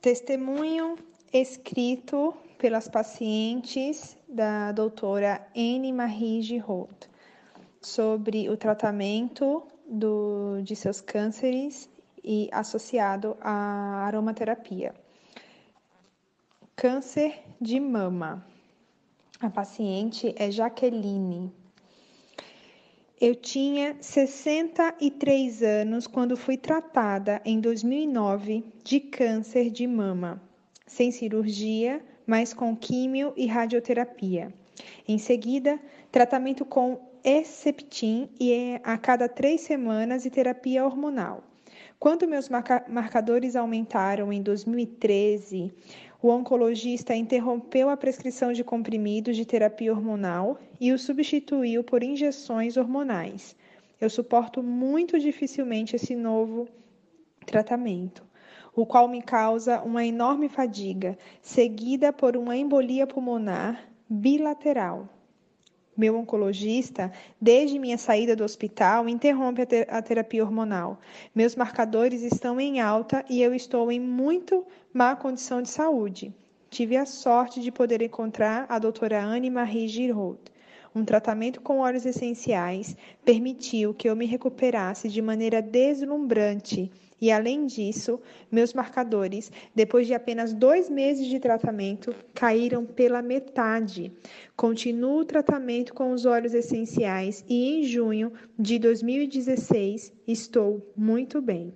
Testemunho escrito pelas pacientes da doutora Anne Marie Giraud sobre o tratamento do, de seus cânceres e associado à aromaterapia. Câncer de mama. A paciente é Jaqueline. Eu tinha 63 anos quando fui tratada em 2009 de câncer de mama, sem cirurgia, mas com químio e radioterapia. Em seguida, tratamento com Eceptim e é a cada três semanas e terapia hormonal. Quando meus marcadores aumentaram em 2013, o oncologista interrompeu a prescrição de comprimidos de terapia hormonal e o substituiu por injeções hormonais. Eu suporto muito dificilmente esse novo tratamento, o qual me causa uma enorme fadiga, seguida por uma embolia pulmonar bilateral. Meu oncologista, desde minha saída do hospital, interrompe a, ter a, terapia hormonal. Meus marcadores estão em alta e eu estou em muito má condição de saúde. Tive a sorte de poder encontrar a doutora Anne Marie Giraud. Um tratamento com óleos essenciais permitiu que eu me recuperasse de maneira deslumbrante e, além disso, meus marcadores, depois de apenas dois meses de tratamento, caíram pela metade. Continuo o tratamento com os óleos essenciais e, em junho de 2016, estou muito bem.